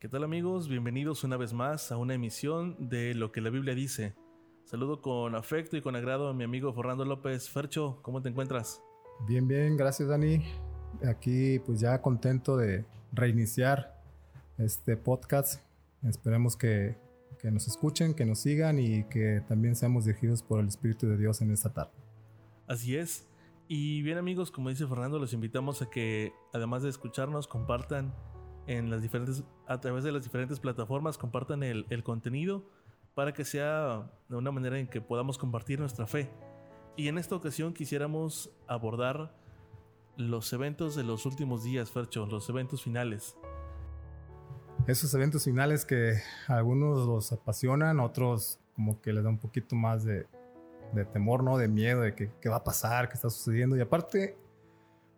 ¿Qué tal amigos? Bienvenidos una vez más a una emisión de Lo que la Biblia dice. Saludo con afecto y con agrado a mi amigo Fernando López. Fercho, ¿cómo te encuentras? Bien, bien, gracias Dani. Aquí pues ya contento de reiniciar este podcast. Esperemos que, que nos escuchen, que nos sigan y que también seamos dirigidos por el Espíritu de Dios en esta tarde. Así es. Y bien amigos, como dice Fernando, los invitamos a que además de escucharnos, compartan en las diferentes, a través de las diferentes plataformas, compartan el, el contenido para que sea de una manera en que podamos compartir nuestra fe. Y en esta ocasión quisiéramos abordar los eventos de los últimos días, Fercho, los eventos finales. Esos eventos finales que a algunos los apasionan, otros como que les da un poquito más de, de temor, ¿no? De miedo, de qué va a pasar, qué está sucediendo. Y aparte,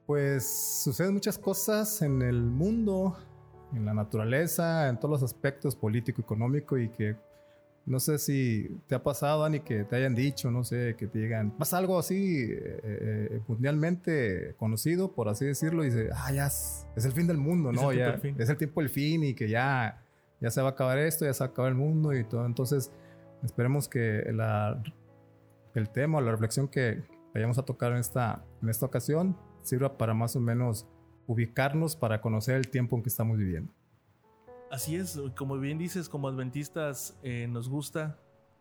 pues suceden muchas cosas en el mundo, en la naturaleza, en todos los aspectos político, económico y que no sé si te ha pasado, Dani, que te hayan dicho, no sé, que te digan, pasa algo así eh, eh, mundialmente conocido, por así decirlo, y dice, ah, ya es, es el fin del mundo, ¿no? Es el, ya, fin. es el tiempo del fin y que ya, ya se va a acabar esto, ya se va a acabar el mundo y todo. Entonces, esperemos que la, el tema la reflexión que vayamos a tocar en esta, en esta ocasión sirva para más o menos ubicarnos para conocer el tiempo en que estamos viviendo. Así es, como bien dices, como adventistas eh, nos gusta,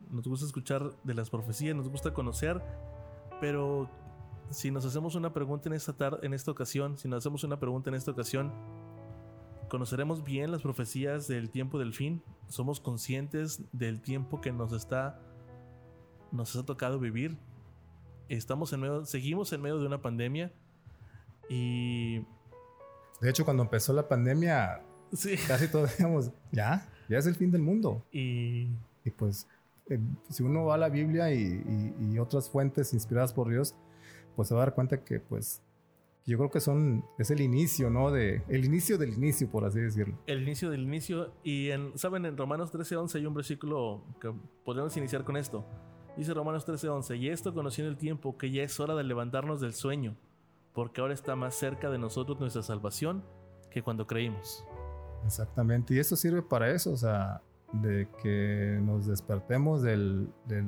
nos gusta escuchar de las profecías, nos gusta conocer, pero si nos hacemos una pregunta en esta tarde, en esta ocasión, si nos hacemos una pregunta en esta ocasión, ¿conoceremos bien las profecías del tiempo del fin? ¿Somos conscientes del tiempo que nos está nos ha tocado vivir? Estamos en medio, seguimos en medio de una pandemia y de hecho cuando empezó la pandemia Sí. Casi todos digamos, ya, ya es el fin del mundo. Y, y pues, eh, si uno va a la Biblia y, y, y, otras fuentes inspiradas por Dios, pues se va a dar cuenta que, pues, yo creo que son, es el inicio, ¿no? De, el inicio del inicio, por así decirlo. El inicio del inicio. Y, en, ¿saben? En Romanos 13:11 hay un versículo que podemos iniciar con esto. Dice Romanos 13:11, y esto conociendo el tiempo, que ya es hora de levantarnos del sueño, porque ahora está más cerca de nosotros nuestra salvación que cuando creímos. Exactamente, y eso sirve para eso, o sea, de que nos despertemos del, del,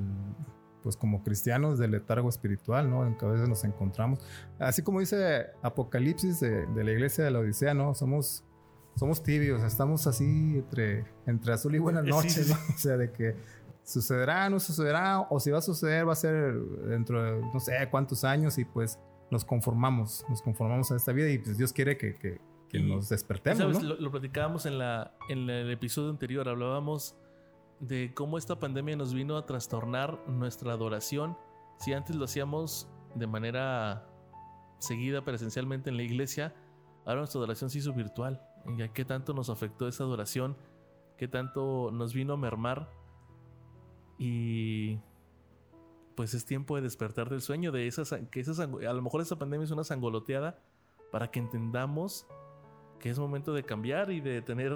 pues como cristianos, del letargo espiritual, ¿no? En que a veces nos encontramos. Así como dice Apocalipsis de, de la iglesia de la Odisea, ¿no? Somos, somos tibios, estamos así entre, entre azul y buenas noches, sí, sí. ¿no? O sea, de que sucederá, no sucederá, o si va a suceder, va a ser dentro de no sé cuántos años, y pues nos conformamos, nos conformamos a esta vida, y pues Dios quiere que, que que y, nos despertemos. ¿sabes? ¿no? Lo, lo, platicábamos en, la, en el episodio anterior, hablábamos de cómo esta pandemia nos vino a trastornar nuestra adoración. Si antes lo hacíamos de manera seguida presencialmente en la iglesia, ahora nuestra adoración se hizo virtual. ¿Y a qué tanto nos afectó esa adoración? ¿Qué tanto nos vino a mermar? Y pues es tiempo de despertar del sueño, de esas, que esas, a lo mejor esa pandemia es una sangoloteada para que entendamos que es momento de cambiar y de tener,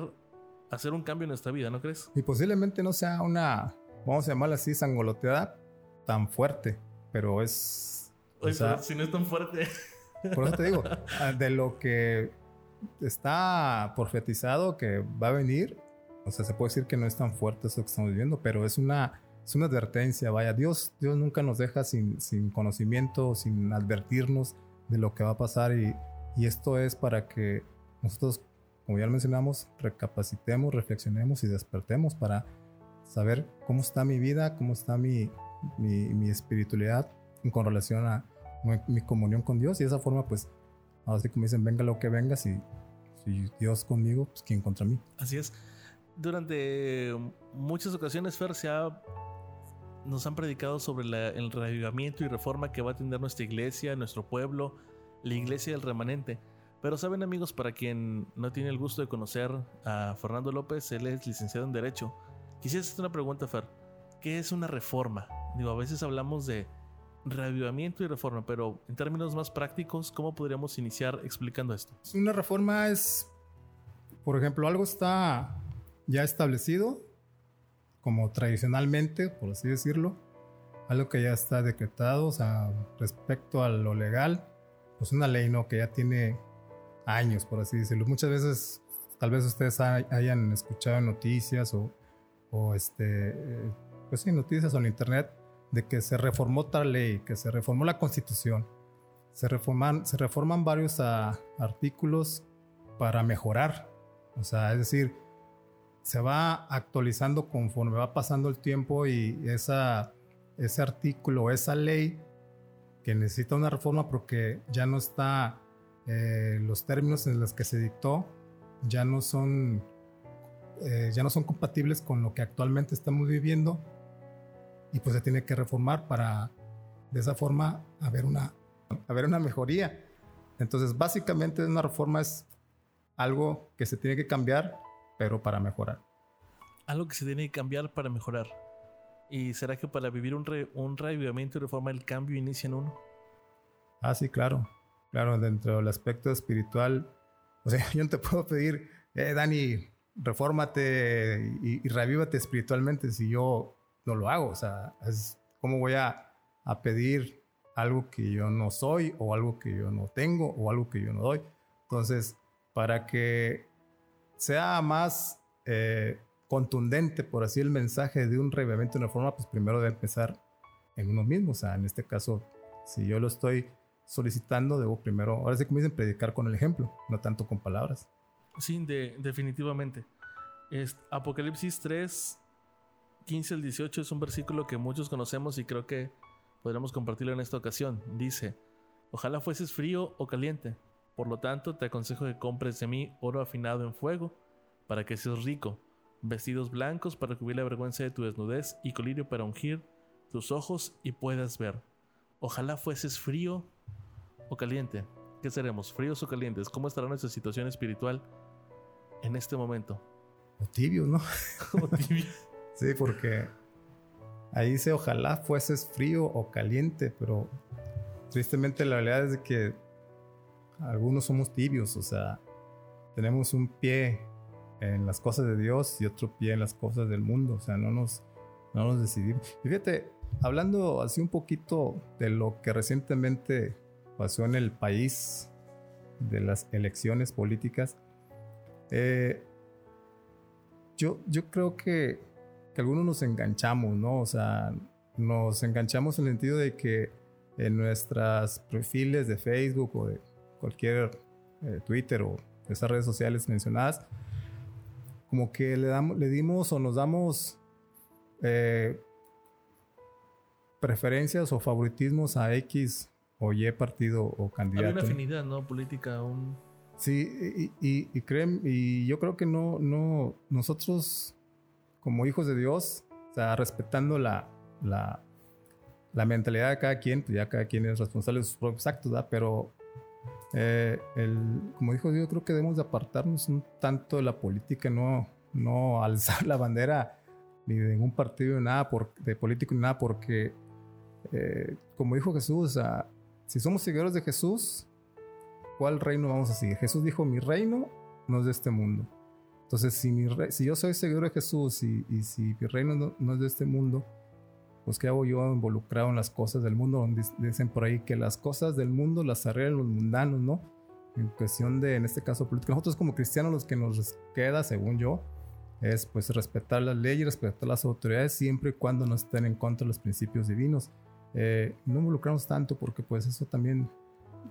hacer un cambio en nuestra vida, ¿no crees? Y posiblemente no sea una, vamos a llamarla así, sangoloteada tan fuerte, pero es... Oye, o sea, pero si no es tan fuerte. Por eso te digo, de lo que está profetizado que va a venir, o sea, se puede decir que no es tan fuerte eso que estamos viviendo, pero es una, es una advertencia, vaya, Dios, Dios nunca nos deja sin, sin conocimiento, sin advertirnos de lo que va a pasar y, y esto es para que nosotros, como ya lo mencionamos, recapacitemos, reflexionemos y despertemos para saber cómo está mi vida, cómo está mi, mi, mi espiritualidad con relación a mi, mi, comunión con Dios. Y de esa forma, pues, ahora sí como dicen, venga lo que venga, si, si Dios conmigo, pues ¿quién contra mí? Así es. Durante muchas ocasiones, Fer, se ha, nos han predicado sobre el reavivamiento y reforma que va a tener nuestra iglesia, nuestro pueblo, la iglesia del remanente. Pero saben amigos, para quien no tiene el gusto de conocer a Fernando López, él es licenciado en Derecho. Quisiera hacerte una pregunta, Fer. ¿Qué es una reforma? Digo, a veces hablamos de reavivamiento y reforma, pero en términos más prácticos, ¿cómo podríamos iniciar explicando esto? Una reforma es, por ejemplo, algo está ya establecido, como tradicionalmente, por así decirlo, algo que ya está decretado, o sea, respecto a lo legal, pues una ley, ¿no? Que ya tiene años, por así decirlo. Muchas veces tal vez ustedes hayan escuchado noticias o, o este, pues sí, noticias en internet de que se reformó tal ley, que se reformó la constitución. Se reforman, se reforman varios ah, artículos para mejorar. O sea, es decir, se va actualizando conforme va pasando el tiempo y esa, ese artículo, esa ley que necesita una reforma porque ya no está, eh, los términos en los que se dictó ya no son, eh, ya no son compatibles con lo que actualmente estamos viviendo y pues se tiene que reformar para de esa forma haber una, haber una mejoría. Entonces, básicamente una reforma es algo que se tiene que cambiar, pero para mejorar. Algo que se tiene que cambiar para mejorar. ¿Y será que para vivir un, re, un revivimiento y reforma el cambio inicia en uno? Ah, sí, claro. Claro, dentro del aspecto espiritual. O sea, yo no te puedo pedir, eh, Dani, refórmate y, y revívate espiritualmente si yo no lo hago. O sea, es cómo voy a, a pedir algo que yo no soy o algo que yo no tengo o algo que yo no doy. Entonces, para que sea más eh, contundente, por así el mensaje de un revivimiento de una forma, pues primero debe empezar en uno mismo. O sea, en este caso, si yo lo estoy solicitando, debo primero, ahora sí como dicen, predicar con el ejemplo, no tanto con palabras. Sí, definitivamente. Es Apocalipsis 3, 15 al 18 es un versículo que muchos conocemos y creo que podremos compartirlo en esta ocasión. Dice, ojalá fueses frío o caliente. Por lo tanto, te aconsejo que compres de mí oro afinado en fuego, para que seas rico, vestidos blancos para cubrir la vergüenza de tu desnudez y colirio para ungir tus ojos y puedas ver. Ojalá fueses frío o caliente. ¿Qué seremos? ¿Fríos o calientes? ¿Cómo estará nuestra situación espiritual en este momento? O tibio, ¿no? o tibio. Sí, porque ahí dice ojalá fueses frío o caliente, pero tristemente la realidad es que algunos somos tibios, o sea, tenemos un pie en las cosas de Dios y otro pie en las cosas del mundo, o sea, no nos, no nos decidimos. Y fíjate, hablando así un poquito de lo que recientemente pasó en el país, de las elecciones políticas, eh, yo, yo creo que que algunos nos enganchamos, ¿no? O sea, nos enganchamos en el sentido de que en nuestras perfiles de Facebook o de cualquier eh, Twitter o esas redes sociales mencionadas, como que le, damos, le dimos o nos damos eh, preferencias o favoritismos a X o Y partido o candidato. Hay una afinidad, ¿no? Política aún. Sí, y, y, y, creen, y yo creo que no, no, nosotros como hijos de Dios, o sea, respetando la, la, la mentalidad de cada quien, pues ya cada quien es responsable de sus propios actos, ¿verdad? Pero eh, el, como dijo Dios, creo que debemos de apartarnos un tanto de la política, no, no alzar la bandera ni de ningún partido nada por, de político ni nada, porque eh, como dijo Jesús, sea, si somos seguidores de Jesús, ¿cuál reino vamos a seguir? Jesús dijo, mi reino no es de este mundo. Entonces, si, mi si yo soy seguidor de Jesús y, y si mi reino no, es de este mundo, pues ¿qué hago yo involucrado en las cosas del mundo? Dicen por ahí que las cosas del mundo las arreglan los mundanos, ¿no? En cuestión de, en este caso, política. Nosotros como cristianos los que nos queda, según yo, es pues respetar las leyes, respetar las autoridades siempre y cuando no estén en contra de los principios divinos. Eh, no involucramos tanto porque pues eso también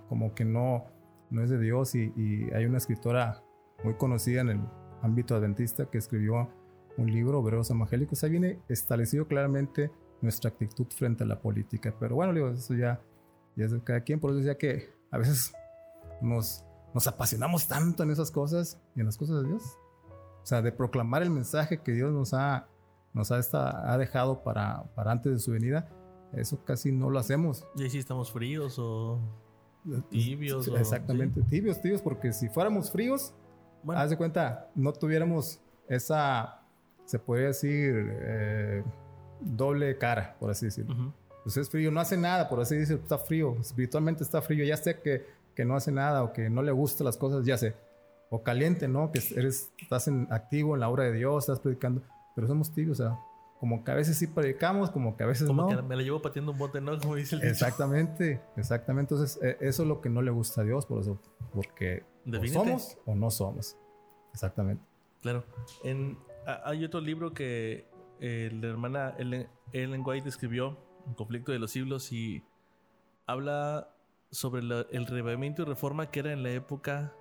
como que no, no es de Dios y, y hay una escritora muy conocida en el ámbito adventista que escribió un libro, Obreros Evangélicos. Ahí viene establecido claramente nuestra actitud frente a la política. Pero bueno, digo, eso ya, ya es de cada quien. Por eso decía que a veces nos, nos apasionamos tanto en esas cosas y en las cosas de Dios. O sea, de proclamar el mensaje que Dios nos ha, nos ha, esta, ha dejado para, para antes de su venida. Eso casi no lo hacemos. ¿Y si estamos fríos o tibios? Exactamente, tibios, tibios, porque si fuéramos fríos, Haz de cuenta, no tuviéramos esa, se podría decir, eh, doble cara, por así decirlo. Pues es frío, no hace nada, por así decirlo, está frío, espiritualmente está frío, ya sé que, que no hace nada o que no le gustan las cosas, ya sé. O caliente, ¿no? Que eres, estás en, activo en la obra de Dios, estás predicando, pero somos tibios, o sea, como que a veces sí predicamos, como que a veces como no. que me la llevo pateando un bote, ¿no? Como dice el Exactamente, exactamente. Entonces, e, eso es lo que no le gusta a Dios, por eso, porque o somos o no somos. Exactamente. Claro. En, hay otro libro que la hermana Ellen, White escribió, Un conflicto de los siglos, y habla sobre el revivimiento y reforma que era en la época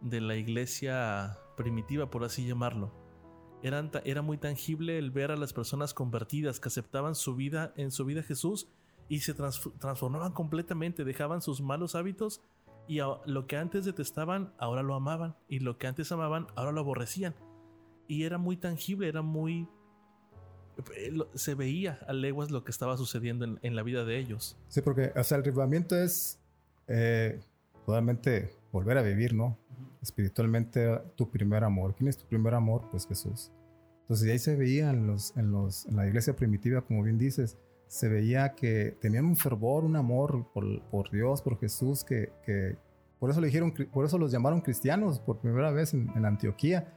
de la iglesia primitiva, por así llamarlo. era muy tangible el ver a las personas convertidas que aceptaban su vida en su vida Jesús y se transformaban completamente, dejaban sus malos hábitos y lo que antes detestaban, ahora lo amaban, y lo que antes amaban, ahora lo aborrecían. Y era muy tangible, era muy... Eh, se veía a leguas lo que estaba sucediendo en, la vida de ellos. Sí, porque, o sea, el revivimiento es eh, totalmente volver a vivir, ¿no? Espiritualmente tu primer amor. ¿Quién es tu primer amor? Pues Jesús. Entonces, ahí se veía en, los, en, los, en la iglesia primitiva, como bien dices, se veía que tenían un fervor, un amor por, Dios, por Jesús, que, por eso le dijeron, por eso los llamaron cristianos por primera vez en, Antioquía.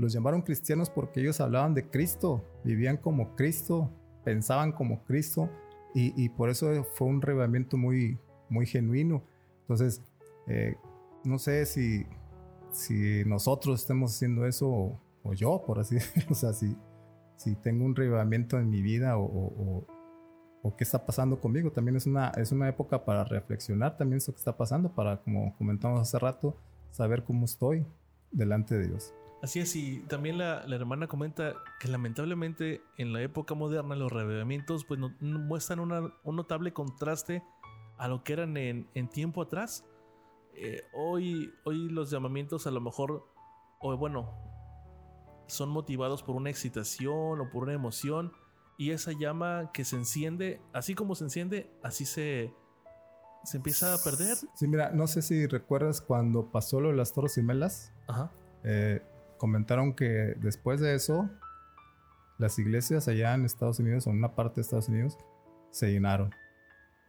Los llamaron cristianos porque ellos hablaban de Cristo, vivían como Cristo, pensaban como Cristo, y, por eso fue un revivimiento muy, muy genuino. Entonces, eh, no sé si, si nosotros estemos haciendo eso o, yo, por así decirlo, o sea, si, si tengo un revivimiento en mi vida o o qué está pasando conmigo. También es una, es una época para reflexionar también eso que está pasando, para, como comentamos hace rato, saber cómo estoy delante de Dios. Así es, y también la, hermana comenta que lamentablemente en la época moderna los revivamientos pues muestran un notable contraste a lo que eran en, tiempo atrás. Eh, hoy, hoy los llamamientos a lo mejor, o bueno, son motivados por una excitación o por una emoción, y esa llama que se enciende, así como se enciende, así se, se empieza a perder. Sí, mira, no sé si recuerdas cuando pasó lo de las Torres Gemelas. Ajá. Eh, comentaron que después de eso, las iglesias allá en Estados Unidos, o en una parte de Estados Unidos, se llenaron.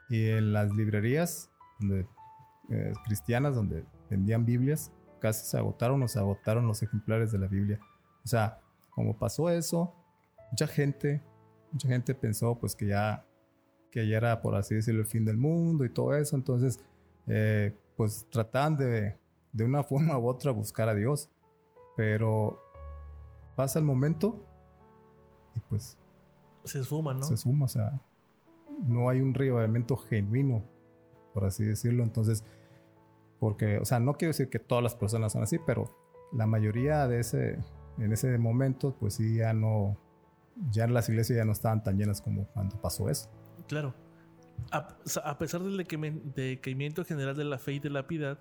Y en las librerías eh, cristianas donde vendían Biblias, casi se agotaron o se agotaron los ejemplares de la Biblia. O sea, como pasó eso, mucha gente mucha gente pensó pues que ya, que ya era, por así decirlo, el fin del mundo y todo eso. Entonces, eh, pues trataban de, de una forma u otra buscar a Dios. Pero pasa el momento y pues... Se esfuma, ¿no? Se esfuma, o sea, no hay un revivimiento genuino, por así decirlo. Entonces, porque, o sea, no quiero decir que todas las personas son así, pero la mayoría de ese, en ese momento, pues sí, ya no, ya las iglesias ya no estaban tan llenas como cuando pasó eso. Claro. A, pesar del decaimiento general de la fe y de la piedad,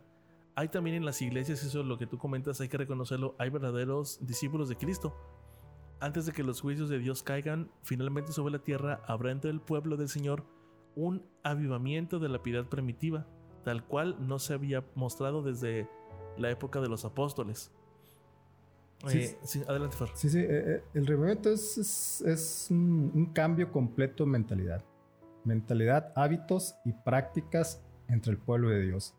hay también en las iglesias, eso es lo que tú comentas, hay que reconocerlo, hay verdaderos discípulos de Cristo. Antes de que los juicios de Dios caigan finalmente sobre la tierra, habrá entre el pueblo del Señor un avivamiento de la piedad primitiva, tal cual no se había mostrado desde la época de los apóstoles. Sí, sí, adelante, Fer. Sí, sí, eh, eh, el revivimiento es, es, un, cambio completo de mentalidad. Mentalidad, hábitos y prácticas entre el pueblo de Dios.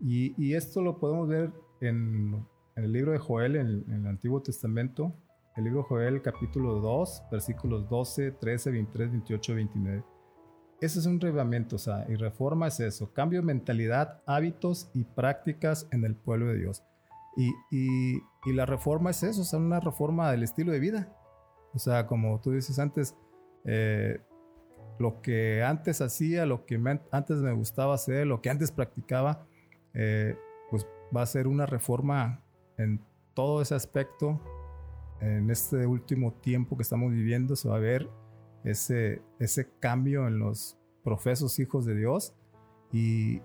Y, esto lo podemos ver en, el libro de Joel, en, el Antiguo Testamento. El libro de Joel, capítulo 2, versículos 12, 13, 23, 28, 29. Ese es un revivimiento, o sea, y reforma es eso, cambio de mentalidad, hábitos y prácticas en el pueblo de Dios. Y, y, la reforma es eso, o una reforma del estilo de vida. O sea, como tú dices antes, eh, lo que antes hacía, lo que antes me gustaba hacer, lo que antes practicaba, eh, pues va a ser una reforma en todo ese aspecto. En este último tiempo que estamos viviendo se va a ver ese, ese cambio en los profesos hijos de Dios y,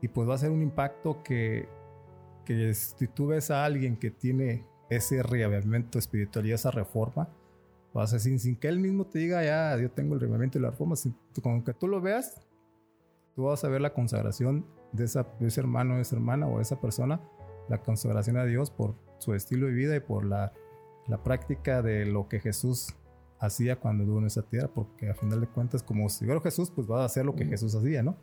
y pues va a ser un impacto que, que si tú ves a alguien que tiene ese reavivamiento espiritual y esa reforma, vas a decir, sin que él mismo te diga, ya, yo tengo el reavivamiento y la reforma, con que tú lo veas, tú vas a ver la consagración de, esa, ese hermano, de esa hermana o de esa persona, la consagración a Dios por su estilo de vida y por la, la práctica de lo que Jesús hacía cuando estuvo en esa tierra, porque a final de cuentas, como si fuera Jesús, pues va a hacer lo que Jesús hacía, ¿no?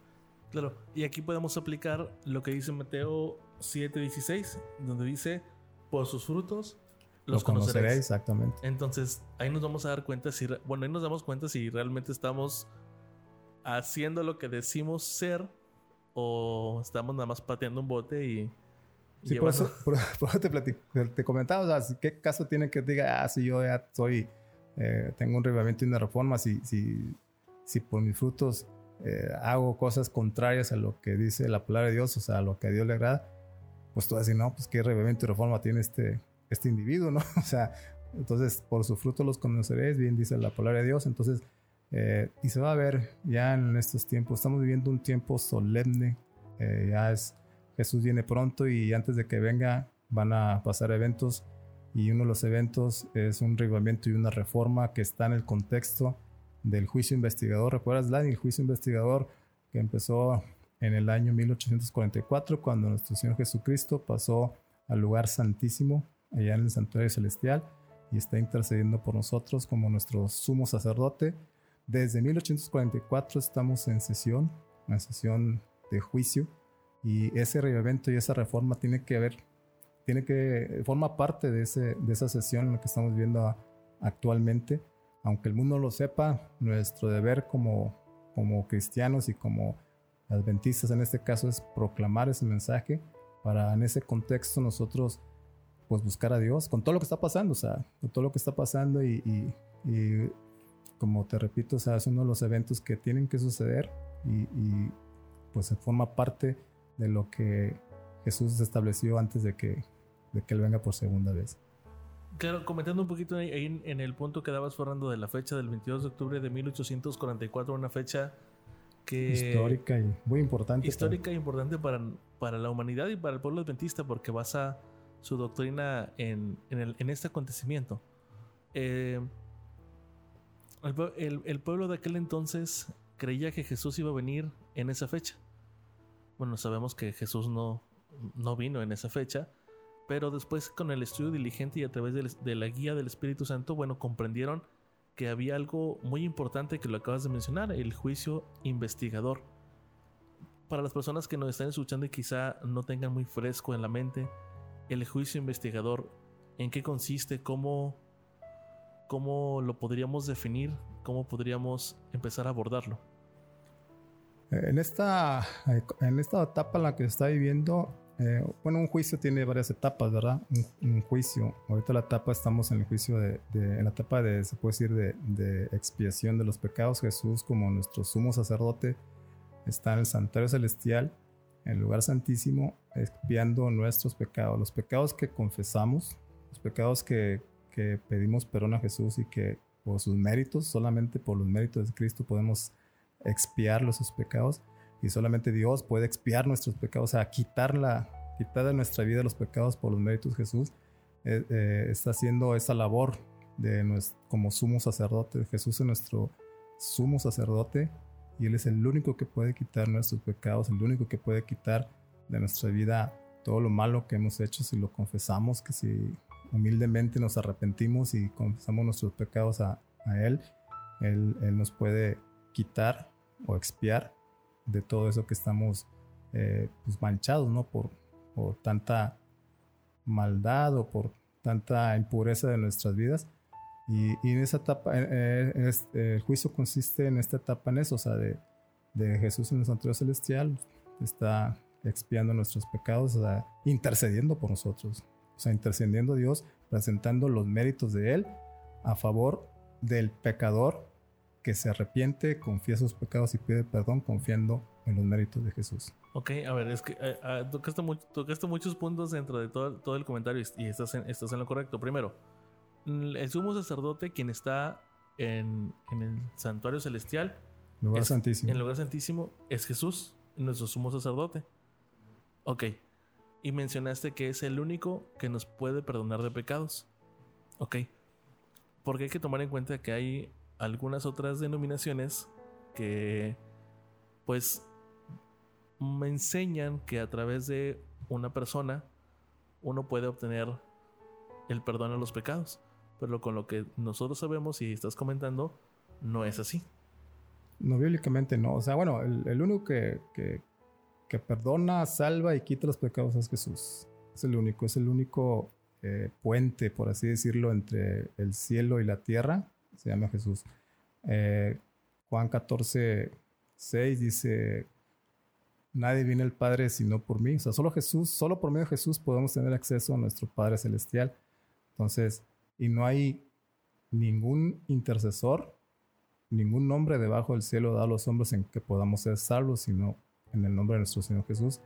Claro, y aquí podemos aplicar lo que dice Mateo 7:16, donde dice, por sus frutos los, conoceréis. Exactamente. Entonces, ahí nos vamos a dar cuenta si, bueno, ahí nos damos cuenta si realmente estamos haciendo lo que decimos ser o estamos nada más pateando un bote y, Sí, por eso, te, comentaba, ¿qué caso tiene que diga, ah, si yo ya soy, eh, tengo un revivimiento y una reforma, si, si, si por mis frutos eh, hago cosas contrarias a lo que dice la palabra de Dios, o sea, a lo que a Dios le agrada, pues tú vas a decir, no, pues qué revivimiento y reforma tiene este, este individuo, ¿no? O sea, entonces por su fruto los conoceréis, bien dice la palabra de Dios, entonces, eh, y se va a ver ya en estos tiempos, estamos viviendo un tiempo solemne, eh, ya es, Jesús viene pronto y antes de que venga van a pasar eventos y uno de los eventos es un revivimiento y una reforma que está en el contexto del juicio investigador. ¿Recuerdas, Dani? El juicio investigador que empezó en el año 1844, cuando nuestro Señor Jesucristo pasó al lugar santísimo, allá en el santuario celestial, y está intercediendo por nosotros como nuestro sumo sacerdote. Desde 1844 estamos en sesión, en sesión de juicio, y ese evento y esa reforma tiene que haber, tiene que, forma parte de, ese, de esa sesión en la que estamos viendo actualmente. Aunque el mundo lo sepa, nuestro deber como, como cristianos y como adventistas en este caso es proclamar ese mensaje para en ese contexto nosotros pues buscar a Dios con todo lo que está pasando, o sea, con todo lo que está pasando y, como te repito, o sea, es uno de los eventos que tienen que suceder y, y pues se forma parte de lo que Jesús estableció antes de que, de que Él venga por segunda vez. Claro, comentando un poquito ahí en, el punto que dabas, Fernando, de la fecha del 22 de octubre de 1844, una fecha que... Histórica y muy importante. Histórica e importante para, para la humanidad y para el pueblo adventista porque basa su doctrina en, en, este acontecimiento. Eh, el, el, pueblo de aquel entonces creía que Jesús iba a venir en esa fecha. Bueno, sabemos que Jesús no, no vino en esa fecha, pero después con el estudio diligente y a través de, la guía del Espíritu Santo, bueno, comprendieron que había algo muy importante que lo acabas de mencionar, el juicio investigador. Para las personas que nos están escuchando y quizá no tengan muy fresco en la mente, el juicio investigador, ¿en qué consiste? ¿Cómo, cómo lo podríamos definir? ¿Cómo podríamos empezar a abordarlo? En esta, en esta etapa en la que se está viviendo, eh, bueno, un juicio tiene varias etapas, ¿verdad? Un, juicio. Ahorita la etapa estamos en el juicio de, en la etapa de, se puede decir, de, de, expiación de los pecados. Jesús, como nuestro sumo sacerdote, está en el santuario celestial, en el lugar santísimo, expiando nuestros pecados. Los pecados que confesamos, los pecados que, que pedimos perdón a Jesús y que por sus méritos, solamente por los méritos de Cristo podemos expiar los pecados y solamente Dios puede expiar nuestros pecados, o sea, quitar, la, quitar de nuestra vida los pecados por los méritos de Jesús, eh, eh, está haciendo esa labor de nuestro, como sumo sacerdote. Jesús es nuestro sumo sacerdote y Él es el único que puede quitar nuestros pecados, el único que puede quitar de nuestra vida todo lo malo que hemos hecho si lo confesamos, que si humildemente nos arrepentimos y confesamos nuestros pecados a, Él, Él, Él nos puede quitar o expiar de todo eso que estamos eh, pues manchados, ¿no? Por, por tanta maldad o por tanta impureza de nuestras vidas. Y, en esa etapa, eh, eh, el juicio consiste en esta etapa en eso, o sea, de, de Jesús en el santuario celestial, está expiando nuestros pecados, o sea, intercediendo por nosotros, o sea, intercediendo a Dios, presentando los méritos de Él a favor del pecador que se arrepiente, confía sus pecados y pide perdón confiando en los méritos de Jesús. Ok, a ver, es que eh, ah, tocaste, muchos puntos dentro de todo, todo el comentario y, estás, en, estás en lo correcto. Primero, el sumo sacerdote, quien está en, el santuario celestial, lugar santísimo. en el lugar santísimo, es Jesús, nuestro sumo sacerdote. Ok, y mencionaste que es el único que nos puede perdonar de pecados. Ok, porque hay que tomar en cuenta que hay algunas otras denominaciones que pues me enseñan que a través de una persona uno puede obtener el perdón a los pecados. Pero con lo que nosotros sabemos y estás comentando, no es así. No, bíblicamente no. O sea, bueno, el, único que, que, perdona, salva y quita los pecados es Jesús. Es el único, es el único eh, puente, por así decirlo, entre el cielo y la tierra se llama Jesús. Eh, Juan 14, 6 dice, nadie viene al Padre sino por mí. O sea, solo Jesús, solo por medio de Jesús podemos tener acceso a nuestro Padre Celestial. Entonces, y no hay ningún intercesor, ningún nombre debajo del cielo dado a los hombres en que podamos ser salvos, sino en el nombre de nuestro Señor Jesús.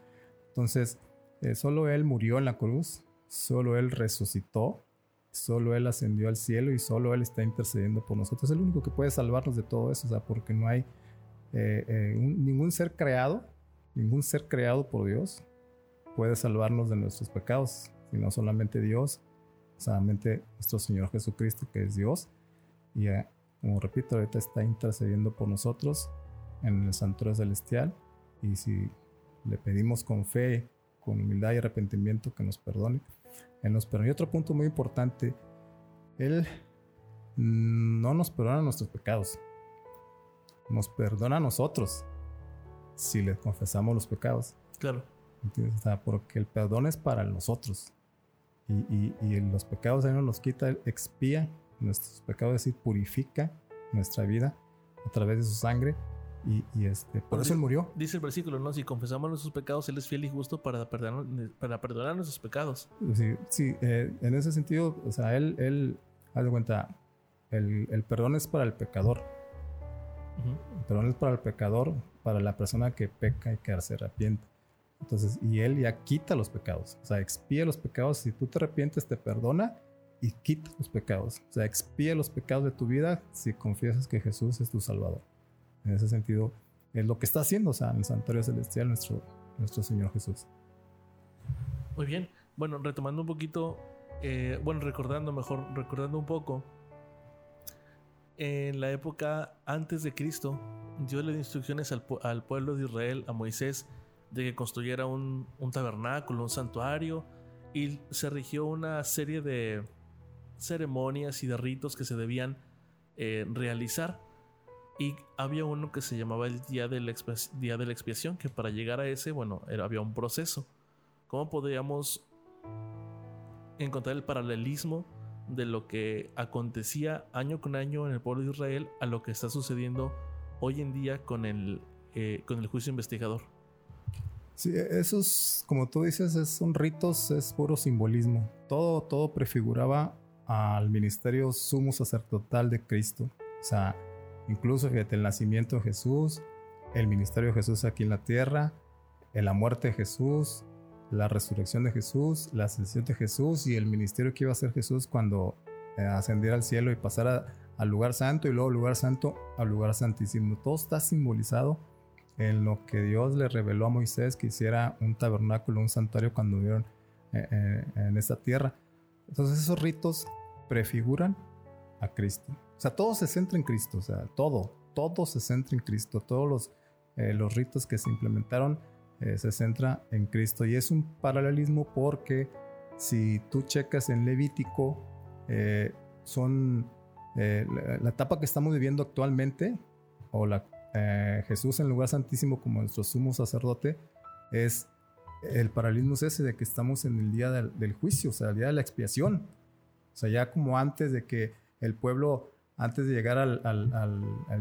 Entonces, eh, solo Él murió en la cruz, solo Él resucitó, solo Él ascendió al cielo y solo Él está intercediendo por nosotros. Es el único que puede salvarnos de todo eso, o sea, porque no hay eh, eh, ningún ser creado, ningún ser creado por Dios puede salvarnos de nuestros pecados, sino solamente Dios, solamente nuestro Señor Jesucristo, que es Dios. Y como repito, ahorita está intercediendo por nosotros en el santuario celestial. Y si le pedimos con fe, con humildad y arrepentimiento que nos perdone, Él nos perdona. Y otro punto muy importante, Él no nos perdona nuestros pecados nos perdona a nosotros si le confesamos los pecados. Claro. O sea, porque el perdón es para nosotros. Y, y, los pecados Él nos los quita, expía nuestros pecados, es decir, purifica nuestra vida a través de su sangre. Y, y este, por eso Él murió. Dice el versículo, ¿no? Si confesamos nuestros pecados, Él es fiel y justo para perdonar, para perdonar nuestros pecados. Sí, sí eh, en ese sentido, o sea, Él, él haz de cuenta, el, el perdón es para el pecador pero no es para el pecador, para la persona que peca y que se arrepiente. Entonces, y Él ya quita los pecados, o sea, expía los pecados. Si tú te arrepientes, te perdona y quita los pecados. O sea, expía los pecados de tu vida si confiesas que Jesús es tu Salvador. En ese sentido, es lo que está haciendo, o sea, en el santuario celestial nuestro, nuestro Señor Jesús. Muy bien. Bueno, retomando un poquito, eh, bueno, recordando mejor, recordando un poco, en la época antes de Cristo, Dios le dio instrucciones al, pueblo de Israel, a Moisés, de que construyera un, tabernáculo, un santuario, y se rigió una serie de ceremonias y de ritos que se debían eh, realizar. Y había uno que se llamaba el día de, la día de la expiación, que para llegar a ese, bueno, había un proceso. ¿Cómo podríamos encontrar el paralelismo de lo que acontecía año con año en el pueblo de Israel a lo que está sucediendo hoy en día con el, eh, con el juicio investigador. Sí, esos, como tú dices, son ritos, es puro simbolismo. Todo, todo prefiguraba al ministerio sumo sacerdotal de Cristo. O sea, incluso fíjate, el nacimiento de Jesús, el ministerio de Jesús aquí en la tierra, la muerte de Jesús, la resurrección de Jesús, la ascensión de Jesús y el ministerio que iba a hacer Jesús cuando eh, ascendiera al cielo y pasara al lugar santo y luego lugar santo al lugar santísimo. Todo está simbolizado en lo que Dios le reveló a Moisés que hiciera un tabernáculo, un santuario cuando vivieron eh, eh, en esta tierra. Entonces esos ritos prefiguran a Cristo. O sea, todo se centra en Cristo, o sea, todo, todo se centra en Cristo. Todos los, los ritos que se implementaron eh, se centra en Cristo. Y es un paralelismo porque si tú checas en Levítico, eh, son eh, la, etapa que estamos viviendo actualmente, o la, Jesús en lugar santísimo como nuestro sumo sacerdote, es el paralelismo es ese de que estamos en el día del juicio, o sea, el día de la expiación. O sea, ya como antes de que el pueblo antes de llegar al,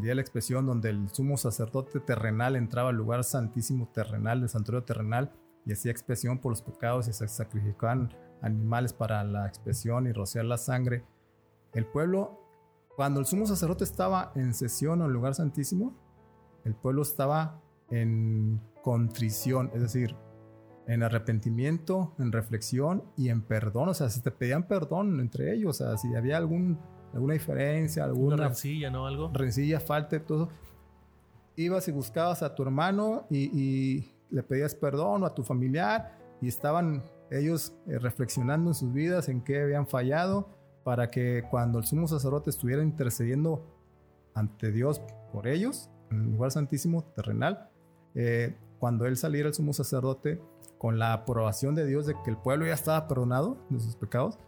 día de la expresión, donde el sumo sacerdote terrenal entraba al lugar santísimo terrenal, el santuario terrenal, y hacía expresión por los pecados y se sacrificaban animales para la expresión y rociar la sangre. El pueblo, cuando el sumo sacerdote estaba en sesión al lugar santísimo, el pueblo estaba en contrición, es decir, en arrepentimiento, en reflexión y en perdón. O sea, si te pedían perdón entre ellos, o sea, si había algún alguna diferencia, alguna rencilla, ¿no? Algo. Rencilla, falta, todo. Ibas y buscabas a tu hermano y, le pedías perdón o a tu familiar y estaban ellos eh, reflexionando en sus vidas en qué habían fallado para que cuando el sumo sacerdote estuviera intercediendo ante Dios por ellos, en el lugar santísimo terrenal, eh, cuando él saliera el sumo sacerdote con la aprobación de Dios de que el pueblo ya estaba perdonado de sus pecados,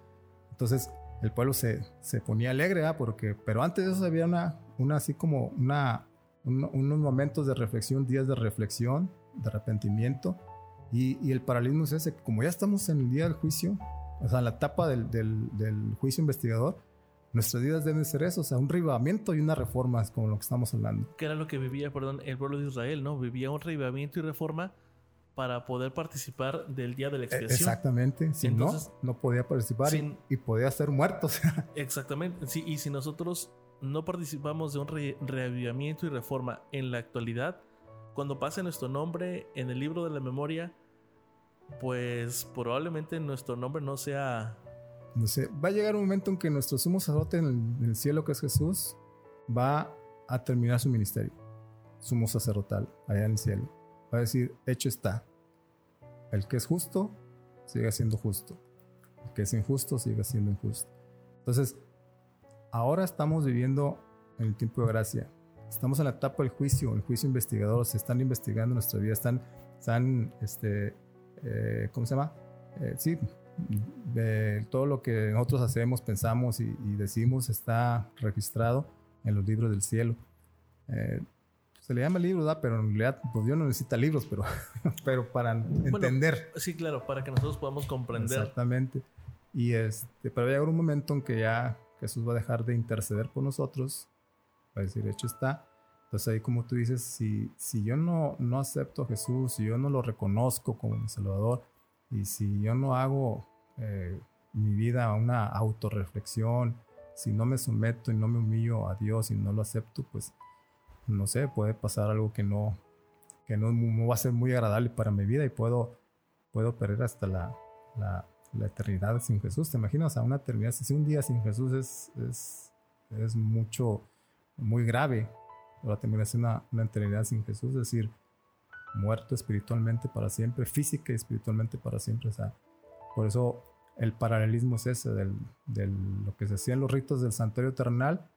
entonces el pueblo se, se ponía alegre, ¿ah? porque, pero antes de eso había una, una así como una, unos momentos de reflexión, días de reflexión, de arrepentimiento, y, y, el paralelismo es ese, como ya estamos en el día del juicio, o sea, en la etapa del, del, del juicio investigador, nuestras vidas deben ser eso, o sea, un revivamiento y una reforma, como lo que estamos hablando. Que era lo que vivía, perdón, el pueblo de Israel, ¿no? Vivía un revivamiento y reforma para poder participar del día de la E- expiación. Exactamente. Si Entonces, no, no podía participar y- sin- y, podía ser muerto. Exactamente. Sí, y si nosotros no participamos de un re- reavivamiento y reforma en la actualidad, cuando pase nuestro nombre en el libro de la memoria, pues probablemente nuestro nombre no sea no sé, va a llegar un momento en que nuestro sumo sacerdote en el, en el cielo, que es Jesús, va a terminar su ministerio, sumo sacerdotal, allá en el cielo. Va a decir, hecho está. El que es justo, sigue siendo justo. El que es injusto, sigue siendo injusto. Entonces, ahora estamos viviendo en el tiempo de gracia. Estamos en la etapa del juicio, el juicio investigador. Se están investigando nuestra vida, están, están este, eh, ¿cómo se llama? Eh, sí, todo lo que nosotros hacemos, pensamos y, y decimos está registrado en los libros del cielo. Eh, se le llama libro, ¿verdad? Pero en realidad, pues Dios no necesita libros, pero, pero para entender. Sí, claro, para que nosotros podamos comprender. Exactamente. Y este, pero va a llegar un momento en que ya Jesús va a dejar de interceder por nosotros. Va a decir, hecho está. Entonces ahí como tú dices, si, si yo no, no acepto a Jesús, si yo no lo reconozco como mi Salvador, y si yo no hago eh, mi vida a una autorreflexión, si no me someto y no me humillo a Dios y no lo acepto, pues no sé, puede pasar algo que no, que no, va a ser muy agradable para mi vida y puedo, puedo perder hasta la, la, eternidad sin Jesús. ¿Te imaginas a una eternidad? Un día sin Jesús es, es, es mucho, muy grave, ahora termina siendo una, eternidad sin Jesús, es decir, muerto espiritualmente para siempre, física y espiritualmente para siempre. O sea, por eso el paralelismo es ese, del, lo que se hacía en los ritos del santuario terrenal,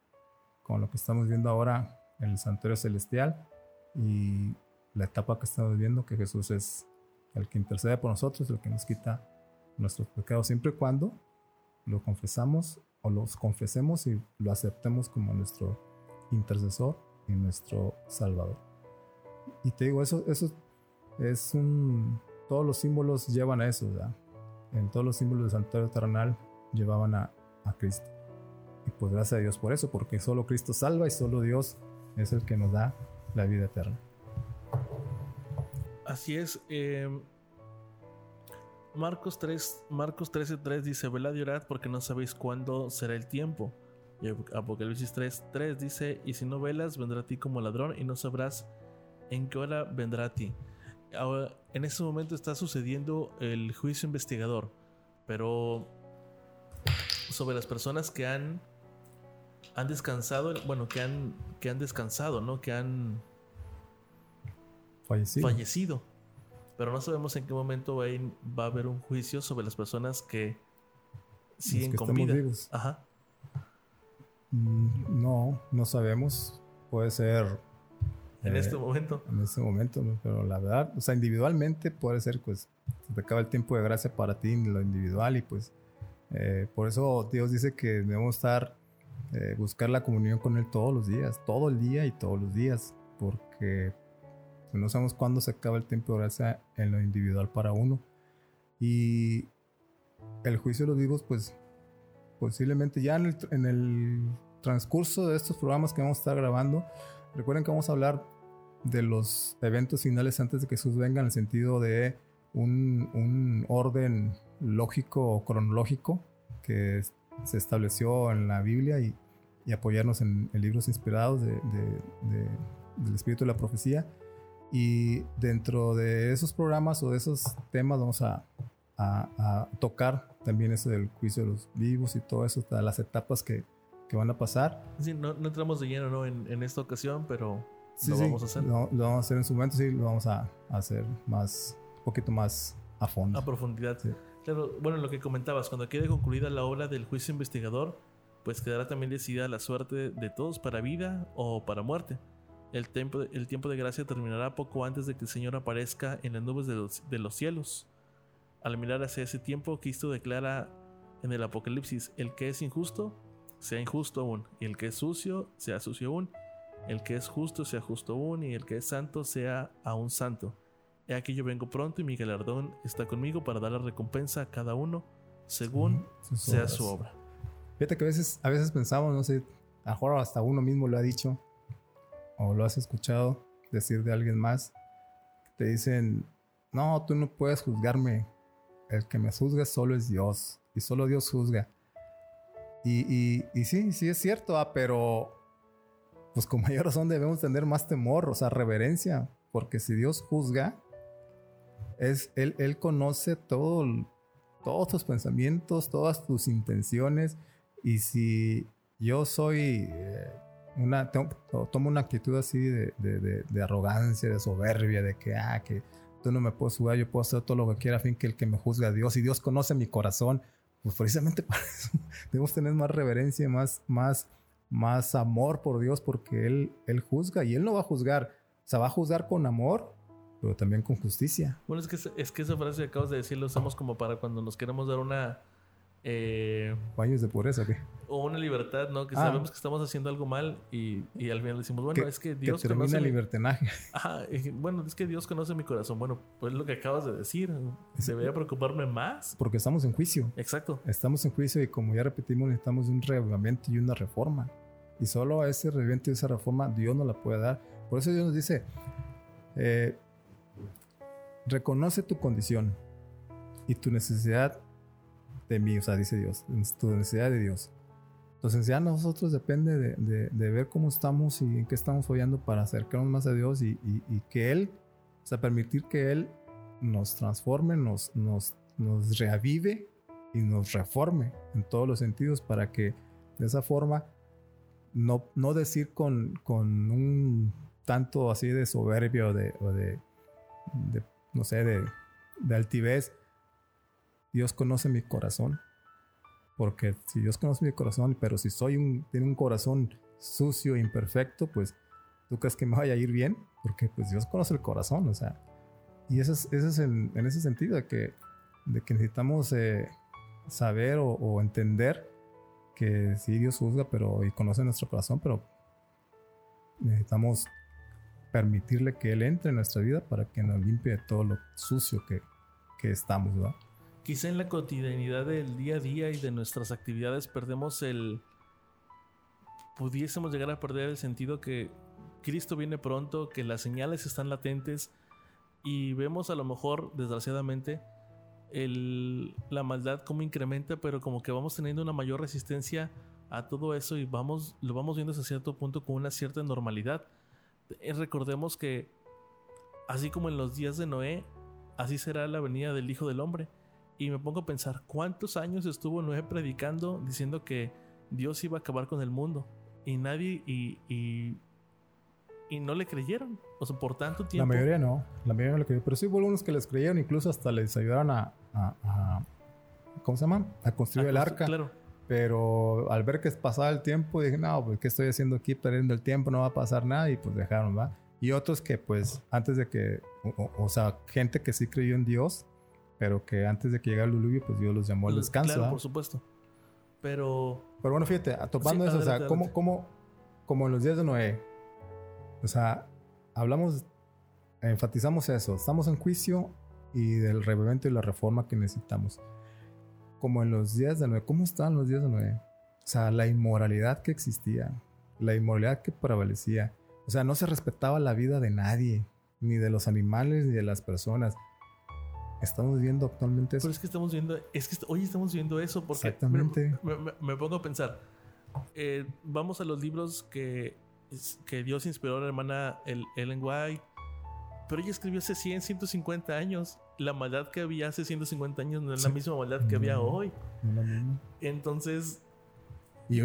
con lo que estamos viendo ahora el santuario celestial y la etapa que estamos viendo, que Jesús es el que intercede por nosotros, el que nos quita nuestros pecados, siempre y cuando lo confesamos o los confesemos y lo aceptemos como nuestro intercesor y nuestro salvador. Y te digo, eso, eso es un... Todos los símbolos llevan a eso, ¿verdad? En todos los símbolos del santuario terrenal llevaban a, a Cristo. Y pues gracias a Dios por eso, porque solo Cristo salva y solo Dios es el que nos da la vida eterna. Así es. eh, Marcos 3, Marcos 13, 3 dice, velad y orad porque no sabéis cuándo será el tiempo. Y Apocalipsis 3, 3 dice, y si no velas, vendrá a ti como ladrón y no sabrás en qué hora vendrá a ti. Ahora, en este momento está sucediendo el juicio investigador, pero sobre las personas que han han descansado, bueno, que han que han descansado, ¿no? Que han Fallecido. fallecido. Pero no sabemos en qué momento va a, ir- va a haber un juicio sobre las personas que siguen que con estemos vida. vivos. Ajá. Mm, No, no sabemos. Puede ser En eh, este momento. en este momento, pero la verdad, o sea, individualmente puede ser, pues, se te acaba el tiempo de gracia para ti en lo individual y pues, eh, por eso Dios dice que debemos estar, eh, buscar la comunión con Él todos los días, todo el día y todos los días, porque no sabemos cuándo se acaba el tiempo de gracia en lo individual para uno. Y el juicio de los vivos, pues, posiblemente ya en el, en el transcurso de estos programas que vamos a estar grabando, recuerden que vamos a hablar de los eventos finales antes de que Jesús venga en el sentido de un, un orden lógico o cronológico que se estableció en la Biblia y, y apoyarnos en, en libros inspirados de- de- de- del Espíritu de la Profecía. Y dentro de esos programas o de esos temas vamos a, a- a tocar también eso del juicio de los vivos y todo eso, todas las etapas que, que van a pasar. Sí, no, no entramos de lleno ¿no? en, en esta ocasión, pero Sí, lo sí, vamos a hacer Lo, lo vamos a hacer en su momento, sí, lo vamos a, a hacer más, un poquito más a fondo. a profundidad. Sí. Claro, bueno, lo que comentabas, cuando quede concluida la obra del juicio investigador, pues quedará también decidida la suerte de todos para vida o para muerte. El tiempo, el tiempo de gracia terminará poco antes de que el Señor aparezca en las nubes de los, de los cielos. Al mirar hacia ese tiempo, Cristo declara en el Apocalipsis, el que es injusto, sea injusto aún, y el que es sucio, sea sucio aún, el que es justo, sea justo aún, y el que es santo, sea aún santo. He aquí yo vengo pronto y mi galardón está conmigo para dar la recompensa a cada uno según sea su obra. Fíjate que a veces, pensamos, no sé, a lo mejor hasta uno mismo lo ha dicho o lo has escuchado decir de alguien más. Te dicen, no, tú no puedes juzgarme. El que me juzga solo es Dios. Y solo Dios juzga. Y, y, sí, sí es cierto, ah, pero pues con mayor razón debemos tener más temor, o sea, reverencia. Porque si Dios juzga, es, él, él conoce todo, todos tus pensamientos, todas tus intenciones. Y si yo soy eh, una, tomo una actitud así de, de, de, arrogancia, de soberbia, de que, ah, que tú no me puedes jugar, yo puedo hacer todo lo que quiera, a fin que el que me juzga a Dios. Y Dios conoce mi corazón. Pues precisamente para eso debemos tener más reverencia, más, más, más amor por Dios, porque Él, Él juzga y Él no va a juzgar. O sea, va a juzgar con amor, pero también con justicia. Bueno, es que, es que esa frase que acabas de decir lo usamos como para cuando nos queremos dar una eh, Baños de pureza, ¿qué? O una libertad, ¿no? Que ah. sabemos que estamos haciendo algo mal y, y al final decimos, bueno, es que Dios que termina conoce. el libertinaje. Ajá, bueno, es que Dios conoce mi corazón. Bueno, pues lo que acabas de decir. Se a preocuparme más. Porque estamos en juicio. Exacto. Estamos en juicio y como ya repetimos, necesitamos un reavivamiento y una reforma. Y solo a ese reavivamiento y esa reforma Dios nos la puede dar. Por eso Dios nos dice, eh, reconoce tu condición y tu necesidad de mí, o sea, dice Dios, tu necesidad de Dios. Entonces ya nosotros depende de, de, ver cómo estamos y en qué estamos fallando para acercarnos más a Dios y, que Él, o sea, permitir que Él nos transforme, nos, nos, nos reavive y nos reforme en todos los sentidos para que de esa forma no, no decir con, con un tanto así de soberbia o de, o de, de no sé, de, de altivez, Dios conoce mi corazón. Porque si Dios conoce mi corazón, pero si soy un, tiene un corazón sucio, imperfecto, pues tú crees que me vaya a ir bien, porque pues Dios conoce el corazón, o sea. Y eso es, eso es en, ese sentido de que, de que necesitamos eh, saber o, entender que sí Dios juzga, pero y conoce nuestro corazón, pero necesitamos permitirle que Él entre en nuestra vida para que nos limpie de todo lo sucio que, que estamos, ¿verdad? Quizá en la cotidianidad del día a día y de nuestras actividades perdemos el... pudiésemos llegar a perder el sentido que Cristo viene pronto, que las señales están latentes y vemos a lo mejor, desgraciadamente, la maldad como incrementa, pero como que vamos teniendo una mayor resistencia a todo eso y vamos, lo vamos viendo hasta cierto punto con una cierta normalidad. Eh, recordemos que, así como en los días de Noé, así será la venida del Hijo del Hombre. Y me pongo a pensar cuántos años estuvo Noé predicando diciendo que Dios iba a acabar con el mundo. Y nadie, y, y, no le creyeron. O sea, por tanto tiempo. La mayoría no, la mayoría no le creyeron. Pero sí hubo unos que les creyeron, incluso hasta les ayudaron a, ¿cómo se llama? A construir el arca. Claro. Pero al ver que pasaba el tiempo, dije, no, pues, ¿qué estoy haciendo aquí? Perdiendo el tiempo, no va a pasar nada. Y pues dejaron, ¿va? Y otros que, pues, antes de que, o sea, gente que sí creyó en Dios, pero que antes de que llegara el diluvio, pues Dios los llamó al descanso. Claro, por supuesto. Pero. Pero bueno, fíjate, topando eso, o sea, como, como, como en los días de Noé, o sea, hablamos, enfatizamos eso, estamos en juicio y del revivimiento y la reforma que necesitamos. Como en los días de Noé, ¿cómo estaban los días de Noé? O sea, la inmoralidad que existía, la inmoralidad que prevalecía. O sea, no se respetaba la vida de nadie, ni de los animales, ni de las personas estamos viendo actualmente eso. Pero es que estamos viendo, es que hoy estamos viendo eso porque Exactamente. Me, pongo a pensar. Eh, vamos a los libros que, que Dios inspiró a la hermana Ellen White, pero ella escribió hace 100, 150 años. La maldad que había hace 150 años no es la misma maldad que había hoy. Entonces. Y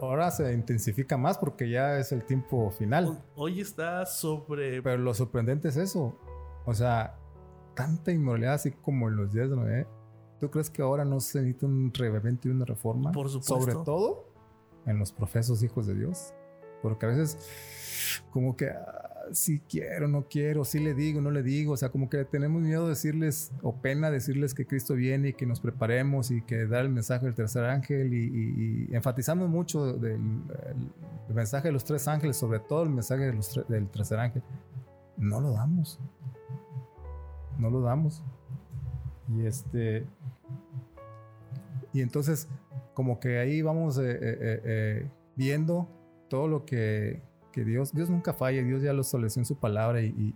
ahora se intensifica más porque ya es el tiempo final. Hoy está sobre. Pero lo sorprendente es eso. O sea, tanta inmoralidad así como en los días de Noé, ¿tú crees que ahora no se necesita un revivimiento y una reforma? Por supuesto. Sobre todo en los profesos hijos de Dios. Porque a veces como que si ah, quiero, no quiero, si le digo, no le digo, o sea, como que tenemos miedo de decirles o pena decirles que Cristo viene y que nos preparemos y que dar el mensaje del tercer ángel y, enfatizamos mucho del el, mensaje de los tres ángeles, sobre todo el mensaje del tercer ángel. No lo damos no lo damos. Y este. Y entonces, como que ahí vamos eh, eh, eh, viendo todo lo que, que, Dios. Dios nunca falla, Dios ya lo estableció en su palabra y,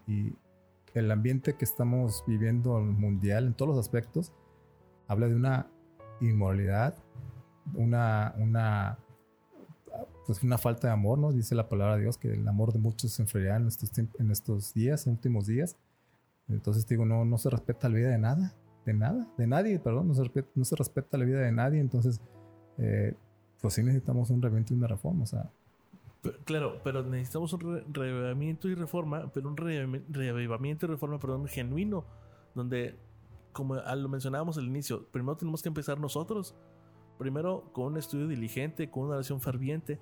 el ambiente que estamos viviendo mundial en todos los aspectos habla de una inmoralidad, una, una, pues una falta de amor, ¿no? Dice la palabra de Dios que el amor de muchos se enfriará en estos, en estos días, en últimos días. Entonces digo, no, no se respeta la vida de nada, de nada, de nadie, perdón, no se respeta, no se respeta la vida de nadie. Entonces, eh, pues sí necesitamos un reviento y una reforma, o sea. Claro, pero necesitamos un reavivamiento y reforma, pero un reavivamiento y reforma, perdón, genuino, donde, como lo mencionábamos al inicio, primero tenemos que empezar nosotros, primero con un estudio diligente, con una oración ferviente.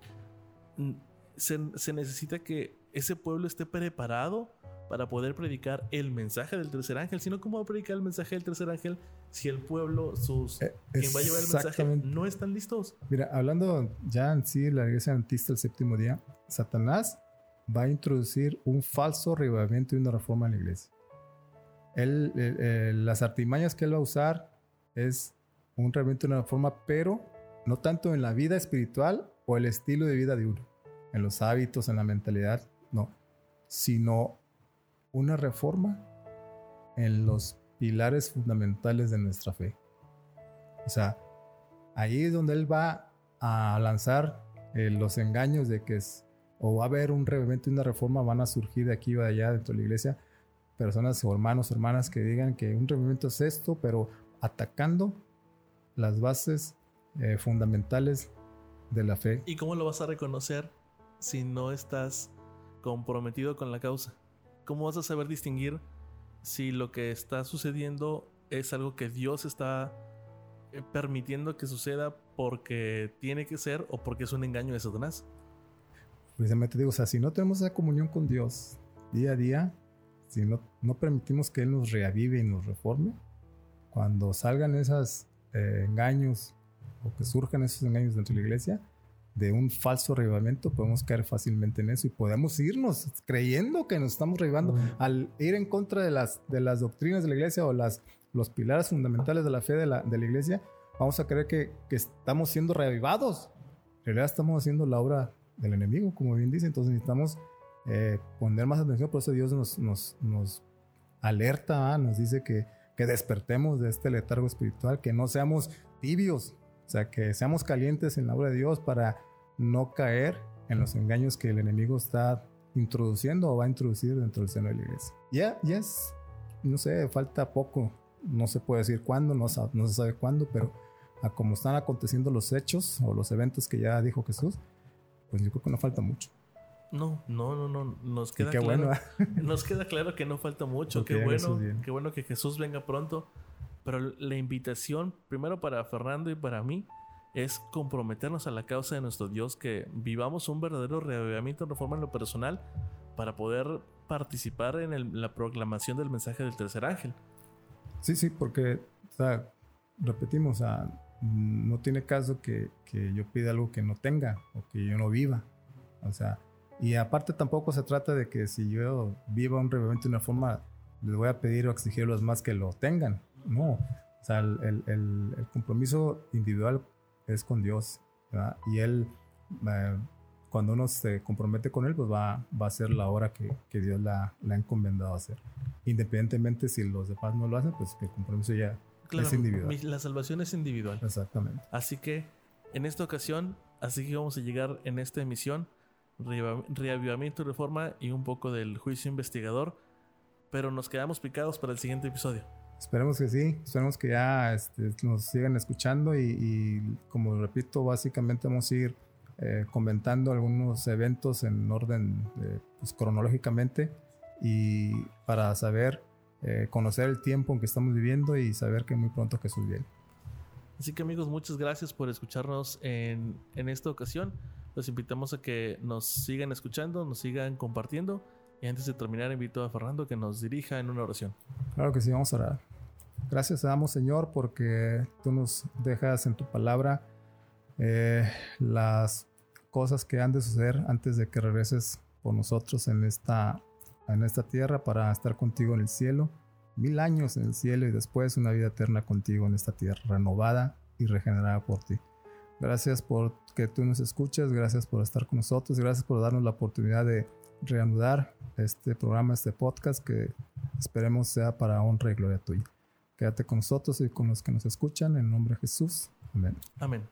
Se, se necesita que ese pueblo esté preparado para poder predicar el mensaje del tercer ángel, sino cómo va a predicar el mensaje del tercer ángel si el pueblo, sus eh, quien va a llevar el mensaje, no están listos. Mira, hablando ya en sí la iglesia antista el séptimo día, Satanás va a introducir un falso revivamiento y una reforma en la iglesia. Él, las artimañas que él va a usar es un y una reforma, pero no tanto en la vida espiritual o el estilo de vida de uno, en los hábitos, en la mentalidad, no, sino una reforma en los pilares fundamentales de nuestra fe. O sea, ahí es donde él va a lanzar eh, los engaños de que es, o va a haber un y una reforma, van a surgir de aquí o de allá dentro de la iglesia personas o hermanos hermanas que digan que un revivimiento es esto, pero atacando las bases eh, fundamentales de la fe. ¿Y cómo lo vas a reconocer si no estás comprometido con la causa? ¿Cómo vas a saber distinguir si lo que está sucediendo es algo que Dios está eh, permitiendo que suceda porque tiene que ser o porque es un engaño de Satanás? Precisamente digo, o sea, si no tenemos esa comunión con Dios día a día, si no, no permitimos que Él nos reavive y nos reforme, cuando salgan esos eh, engaños o que surjan esos engaños dentro de la iglesia, de un falso revivamiento, podemos caer fácilmente en eso y podemos irnos creyendo que nos estamos revivando. Al ir en contra de las, de las doctrinas de la iglesia o las, los pilares fundamentales de la fe de la, de la iglesia, vamos a creer que, que, estamos siendo reavivados. En realidad estamos haciendo la obra del enemigo, como bien dice, entonces necesitamos eh, poner más atención, por eso Dios nos, nos, nos alerta, nos dice que, que despertemos de este letargo espiritual, que no seamos tibios, sea, que seamos calientes en la obra de Dios para no caer en los engaños que el enemigo está introduciendo o va a introducir dentro del seno de la iglesia. Ya, ya es, no sé, falta poco, no se puede decir cuándo, no, no se sabe cuándo, pero a como están aconteciendo los hechos o los eventos que ya dijo Jesús, pues yo creo que no falta mucho. No, no, no, no. Nos queda claro. nos queda claro que no falta mucho. qué bueno. Qué bueno que Jesús venga pronto. Pero la invitación, primero para Fernando y para mí, es comprometernos a la causa de nuestro Dios, que vivamos un verdadero reavivamiento en reforma en lo personal para poder participar en la proclamación del mensaje del tercer ángel. Sí, sí, porque, o sea, repetimos, o no tiene caso que, que, yo pida algo que no tenga o que yo no viva. O sea, y aparte tampoco se trata de que si yo viva un reavivamiento de una forma, les voy a pedir o exigir a los más que lo tengan. No, o sea, el, el, el compromiso individual es con Dios, ¿verdad? Y Él, eh, cuando uno se compromete con Él, pues va, va a ser la hora que, que Dios la, la, ha encomendado a hacer. Independientemente si los demás no lo hacen, pues el compromiso ya es individual. La salvación es individual. Exactamente. Así que en esta ocasión, así que vamos a llegar en esta emisión, reavivamiento y reforma y un poco del juicio investigador, pero nos quedamos picados para el siguiente episodio. Esperemos que sí, esperemos que ya este, nos sigan escuchando y, como repito, básicamente vamos a ir eh, comentando algunos eventos en orden pues, cronológicamente y para saber, eh, conocer el tiempo en que estamos viviendo y saber que muy pronto Jesús viene. Así que amigos, muchas gracias por escucharnos en, en esta ocasión. Los invitamos a que nos sigan escuchando, nos sigan compartiendo. Y antes de terminar, invito a Fernando que nos dirija en una oración. Claro que sí, vamos a orar. Gracias te damos, Señor, porque tú nos dejas en tu palabra eh, las cosas que han de suceder antes de que regreses por nosotros en esta, en esta tierra para estar contigo en el cielo. Mil años en el cielo y después una vida eterna contigo en esta tierra, renovada y regenerada por ti. Gracias por que tú nos escuchas, gracias por estar con nosotros, gracias por darnos la oportunidad de reanudar este programa, este podcast que esperemos sea para honra y gloria tuya. Quédate con nosotros y con los que nos escuchan, en nombre de Jesús. Amén. Amén.